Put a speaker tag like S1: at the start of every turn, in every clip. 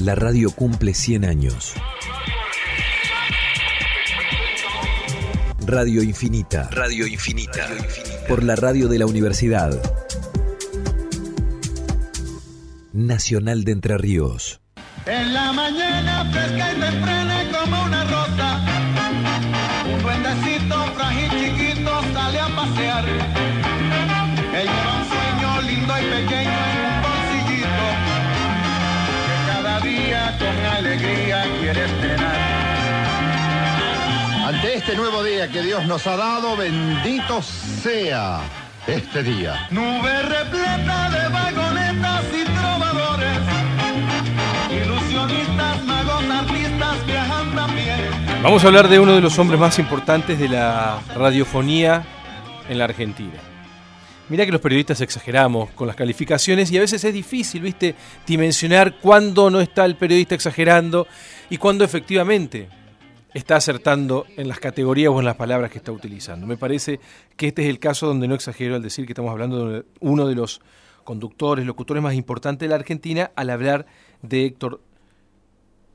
S1: La radio cumple 100 años. Radio Infinita. Radio Infinita. Por la radio de la Universidad Nacional de Entre Ríos.
S2: En la mañana fresca y temprana como una rosa, un duendecito frágil chiquito sale a pasear.
S3: Ante este nuevo día que Dios nos ha dado, bendito sea este día.
S2: Nube repleta de vagonetas y trovadores, ilusionistas, magos, artistas viajan también.
S4: Vamos a hablar de uno de los hombres más importantes de la radiofonía en la Argentina. Mira que los periodistas exageramos con las calificaciones y a veces es difícil, ¿viste?, dimensionar cuándo no está el periodista exagerando y cuándo efectivamente está acertando en las categorías o en las palabras que está utilizando. Me parece que este es el caso donde no exagero al decir que estamos hablando de uno de los conductores, locutores más importantes de la Argentina al hablar de Héctor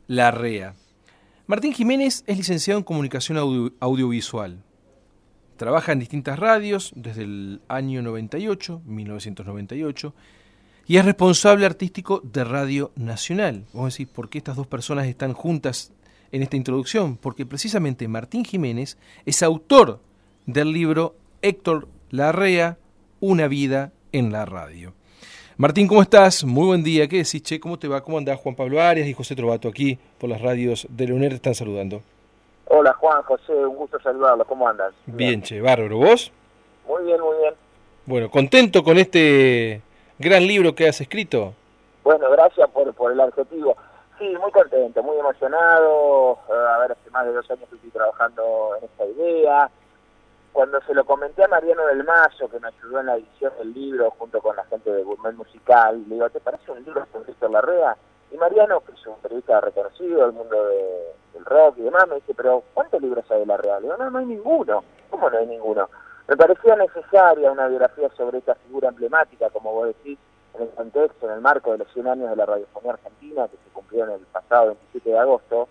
S4: Larrea. Martín Jiménez es licenciado en comunicación audiovisual. Trabaja en distintas radios desde el año 98, 1998, y es responsable artístico de Radio Nacional. Vamos a decir, ¿por qué estas dos personas están juntas en esta introducción? Porque precisamente Martín Jiménez es autor del libro Héctor Larrea, Una vida en la radio. Martín, ¿cómo estás? Muy buen día. ¿Qué decís, Che? ¿Cómo te va? ¿Cómo andás? Juan Pablo Arias y José Trovato aquí por las radios de la UNER te están saludando.
S5: Hola Juan, José, un gusto saludarlo. ¿Cómo andas?
S4: Bien, Che, bárbaro. ¿Vos?
S5: Muy bien, muy bien.
S4: Bueno, ¿contento con este gran libro que has escrito?
S5: Bueno, gracias por, por el adjetivo. Sí, muy contento, muy emocionado. Eh, a ver, hace más de dos años que estoy trabajando en esta idea. Cuando se lo comenté a Mariano del Mazo, que me ayudó en la edición del libro junto con la gente de Gourmet Musical, le digo, ¿te parece un libro con Víctor Larrea? Y Mariano, que es un periodista reconocido del mundo del rock y demás, me dice, pero ¿cuántos libros hay de Larrea? Le digo, no, no hay ninguno. ¿Cómo no hay ninguno? Me parecía necesaria una biografía sobre esta figura emblemática, como vos decís, en el contexto, en el marco de los 100 años de la radiofonía argentina, que se cumplió en el pasado 27 de agosto,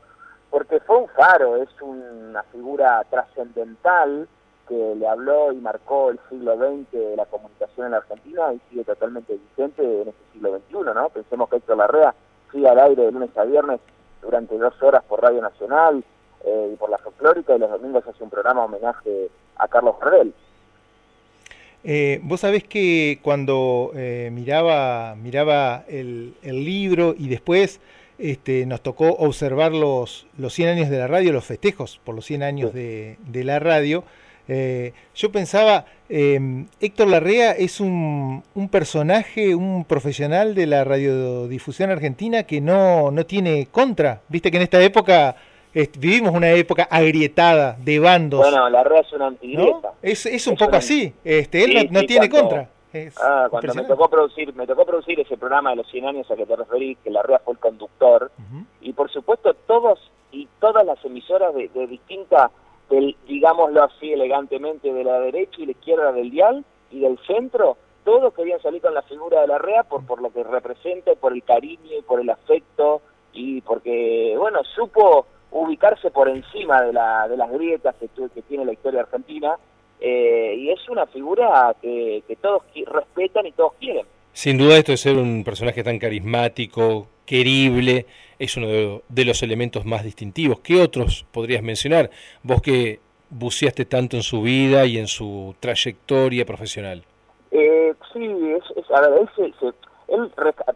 S5: porque fue un faro, es una figura trascendental que le habló y marcó el siglo XX de la comunicación en la Argentina y sigue totalmente vigente en este siglo XXI, ¿no? Pensemos que Héctor Larrea sigue al aire de lunes a viernes durante dos horas por Radio Nacional eh, y por la folclórica y los domingos hace un programa homenaje a Carlos Gardel.
S6: Eh, vos sabés que cuando eh, miraba, miraba el, el, libro y después este, nos tocó observar los, los 100 años de la radio, los festejos por los 100 años de, de la radio, eh, yo pensaba, eh, Héctor Larrea es un, un, personaje, un profesional de la radiodifusión argentina que no, no tiene contra. Viste que en esta época vivimos una época agrietada de bandos.
S5: Bueno, Larrea es una antigrieta.
S6: ¿No? Es, es, un es poco una... así. Este, él sí, no, no sí, tiene
S5: cuando,
S6: contra.
S5: Es ah, cuando me tocó producir, me tocó producir ese programa de los 100 años a que te referís, que Larrea fue el conductor, uh -huh. y por supuesto todos y todas las emisoras de, de distintas del, digámoslo así elegantemente, de la derecha y la izquierda del dial y del centro, todos querían salir con la figura de la REA por, por lo que representa, por el cariño y por el afecto y porque, bueno, supo ubicarse por encima de, la, de las grietas que, que tiene la historia argentina eh, y es una figura que, que todos respetan y todos quieren.
S4: Sin duda esto de ser un personaje tan carismático, querible, es uno de, los elementos más distintivos. ¿Qué otros podrías mencionar? Vos que buceaste tanto en su vida y en su trayectoria profesional.
S5: Eh, sí, es, es, a ver, él, se, se, él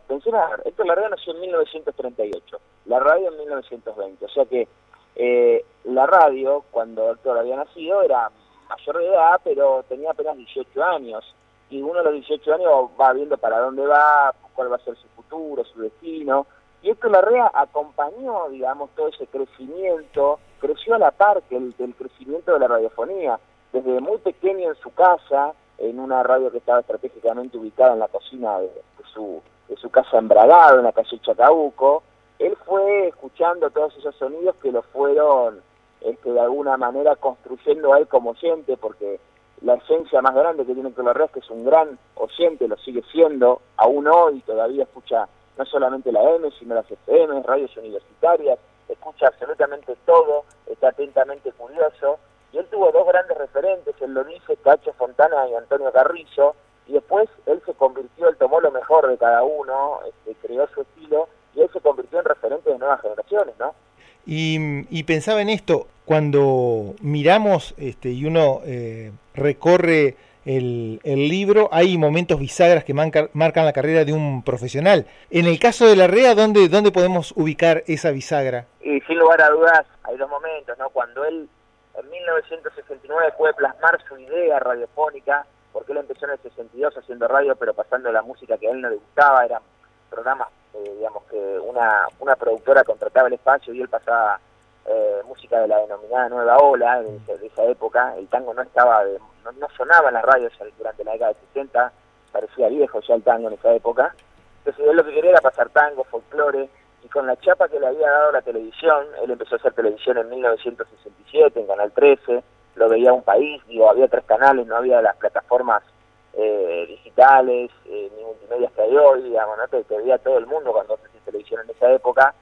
S5: menciona, Héctor Larrea nació en 1938, la radio en 1920, o sea que eh, la radio, cuando Héctor había nacido, era mayor de edad, pero tenía apenas 18 años, y uno a los 18 años va viendo para dónde va, cuál va a ser su futuro, su destino, y Héctor Larrea acompañó, digamos, todo ese crecimiento, creció a la par que el, del crecimiento de la radiofonía, desde muy pequeño en su casa, en una radio que estaba estratégicamente ubicada en la cocina de, su, de su casa en Bragado, en la calle Chacabuco, él fue escuchando todos esos sonidos que lo fueron este, de alguna manera construyendo a él como oyente, porque la esencia más grande que tiene es que es un gran oyente, lo sigue siendo, aún hoy todavía escucha no solamente la M, sino las FM, radios universitarias, escucha absolutamente todo, está atentamente curioso, y él tuvo dos grandes referentes, él lo dice, Cacho Fontana y Antonio Carrillo, y después él se convirtió, él tomó lo mejor de cada uno, este, creó su estilo, y él se convirtió en referente de nuevas generaciones, ¿no?
S6: Y, pensaba en esto, cuando miramos este, y uno eh, recorre el, libro, hay momentos bisagras que marcan la carrera de un profesional. En el caso de la REA, ¿dónde, ¿dónde podemos ubicar esa bisagra?
S5: Y sin lugar a dudas, hay dos momentos, ¿no? Cuando él en 1969 puede plasmar su idea radiofónica, porque él empezó en el 62 haciendo radio, pero pasando la música que a él no le gustaba, eran programas, eh, digamos, que una, una productora contrataba el espacio y él pasaba eh, música de la denominada Nueva Ola de, esa época. El tango no estaba, no, sonaba en las radios durante la década de 60, parecía viejo ya el tango en esa época. Entonces él lo que quería era pasar tango, folclore, y con la chapa que le había dado la televisión, él empezó a hacer televisión en 1967 en Canal 13, lo veía un país, digo, había tres canales, no había las plataformas eh, digitales, eh, ni multimedia que hay hoy, digamos, ¿no? Te, veía todo el mundo cuando haces televisión en esa época,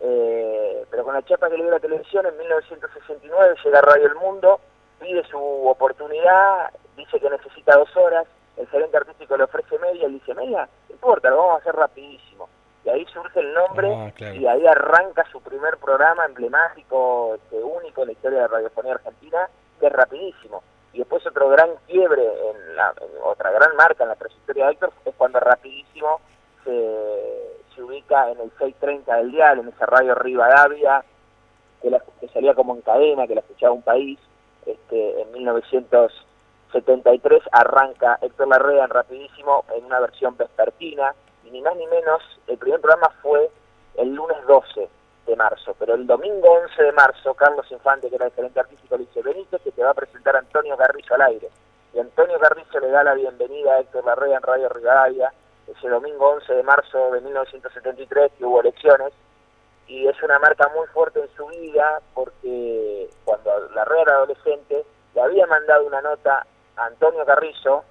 S5: eh, pero con la chapa que le dio la televisión en 1969 llega Radio El Mundo, pide su oportunidad, dice que necesita dos horas, el gerente artístico le ofrece media, y dice, media, no importa, lo vamos a hacer rapidísimo. Y ahí surge el nombre ah, y ahí arranca su primer programa emblemático, este, único en la historia de la radiofonía argentina, que es rapidísimo. Y después otro gran quiebre, en, la, otra gran marca en la trayectoria de Héctor, es cuando rapidísimo se se ubica en el 630 del dial, en esa radio Rivadavia, que, la, que salía como en cadena, que la escuchaba un país, este, en 1973 arranca Héctor Larrea rapidísimo en una versión vespertina, y ni más ni menos, el primer programa fue el lunes 12 de marzo, pero el domingo 11 de marzo, Carlos Infante, que era el gerente artístico, le dice, venite que te va a presentar Antonio Carrizo al aire. Y Antonio Carrizo le da la bienvenida a Héctor Larrea en Radio Rivadavia, ese domingo 11 de marzo de 1973 que hubo elecciones. Y es una marca muy fuerte en su vida porque cuando la red era adolescente le había mandado una nota a Antonio Carrizo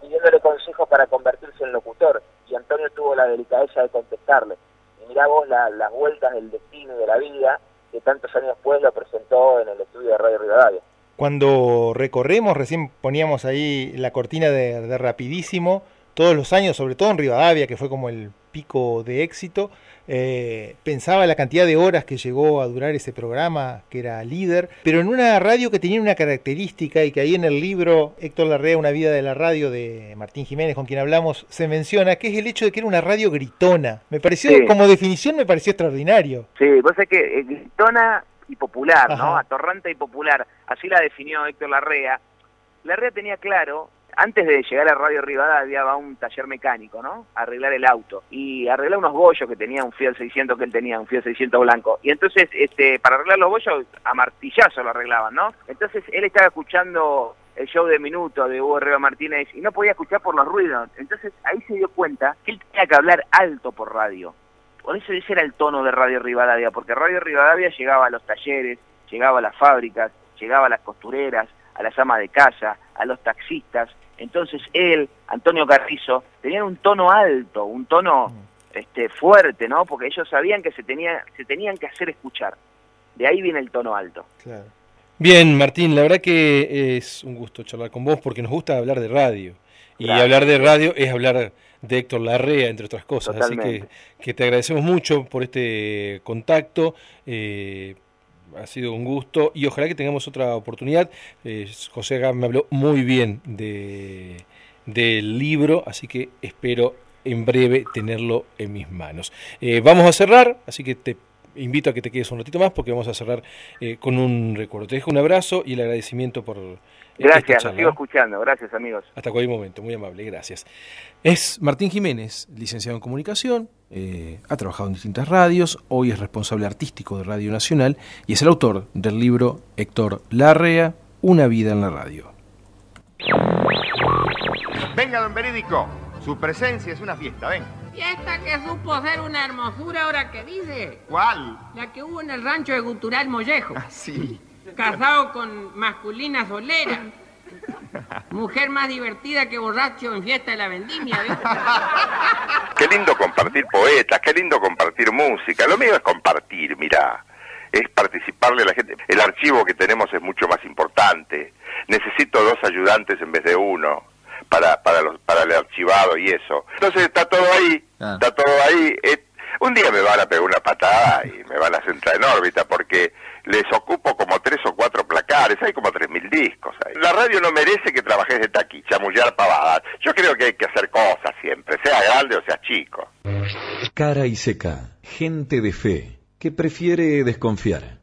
S5: pidiéndole consejos para convertirse en locutor y Antonio tuvo la delicadeza de contestarle y mirá vos las vueltas del destino y de la vida que tantos años después lo presentó en el estudio de Radio Rivadavia.
S6: Cuando recorremos, recién poníamos ahí la cortina de Rapidísimo, todos los años, sobre todo en Rivadavia, que fue como el pico de éxito, eh, pensaba la cantidad de horas que llegó a durar ese programa, que era líder, pero en una radio que tenía una característica y que ahí en el libro Héctor Larrea, Una vida de la radio de Martín Jiménez, con quien hablamos, se menciona, que es el hecho de que era una radio gritona. Me pareció, como definición, me pareció extraordinario.
S5: Sí, vos sabés que eh, gritona y popular, ¿no? Atorrante y popular, así la definió Héctor Larrea. Larrea tenía claro antes de llegar a Radio Rivadavia va a un taller mecánico, ¿no? A arreglar el auto. Y arreglar unos bollos que tenía un Fiat 600 que él tenía, un Fiat 600 blanco. Y entonces, este, para arreglar los bollos, a martillazo lo arreglaban, ¿no? Entonces él estaba escuchando el show de Minuto de Hugo Herrera Martínez y no podía escuchar por los ruidos. Entonces ahí se dio cuenta que él tenía que hablar alto por radio. Por eso ese era el tono de Radio Rivadavia, porque Radio Rivadavia llegaba a los talleres, llegaba a las fábricas, llegaba a las costureras, a las amas de casa, a los taxistas, entonces él, Antonio Carrizo, tenían un tono alto, un tono mm. este, fuerte, ¿no? Porque ellos sabían que se, tenía, se tenían que hacer escuchar. De ahí viene el tono alto.
S4: Bien, Martín, la verdad que es un gusto charlar con vos porque nos gusta hablar de radio. Y hablar de radio es hablar de Héctor Larrea, entre otras cosas. Así que, que, te agradecemos mucho por este contacto. Eh, ha sido un gusto y ojalá que tengamos otra oportunidad. Eh, José me habló muy bien de, del libro, así que espero en breve tenerlo en mis manos. Eh, vamos a cerrar, así que te invito a que te quedes un ratito más porque vamos a cerrar eh, con un recuerdo. Te dejo un abrazo y el agradecimiento por
S5: Gracias, nos sigo escuchando. Gracias, amigos.
S4: Hasta cualquier momento, muy amable, gracias. Es Martín Jiménez, licenciado en comunicación, eh, ha trabajado en distintas radios, hoy es responsable artístico de Radio Nacional y es el autor del libro Héctor Larrea, Una vida en la radio.
S3: Venga, don Verídico, su presencia es una fiesta, ven.
S7: Fiesta que supo ser una hermosura ahora que dice.
S3: ¿Cuál?
S7: La que hubo en el rancho de Gutural Mollejo.
S3: Ah, sí
S7: casado con masculina solera. Mujer más divertida que borracho en fiesta de la vendimia, ¿viste?
S8: Qué lindo compartir poetas, qué lindo compartir música. Lo mío es compartir, mirá. Es participarle a la gente. El archivo que tenemos es mucho más importante. Necesito dos ayudantes en vez de uno para, para, los, para el archivado y eso. Entonces está todo ahí,
S9: Ah.
S8: está todo ahí. Un día me van a pegar una patada y me van a centrar en órbita porque les ocupo como tres o cuatro placares, hay como tres mil discos ahí. La radio no merece que trabajes de taquicha, mullar pavadas. Yo creo que hay que hacer cosas siempre, sea grande o sea chico.
S1: Cara y seca. Gente de fe que prefiere desconfiar.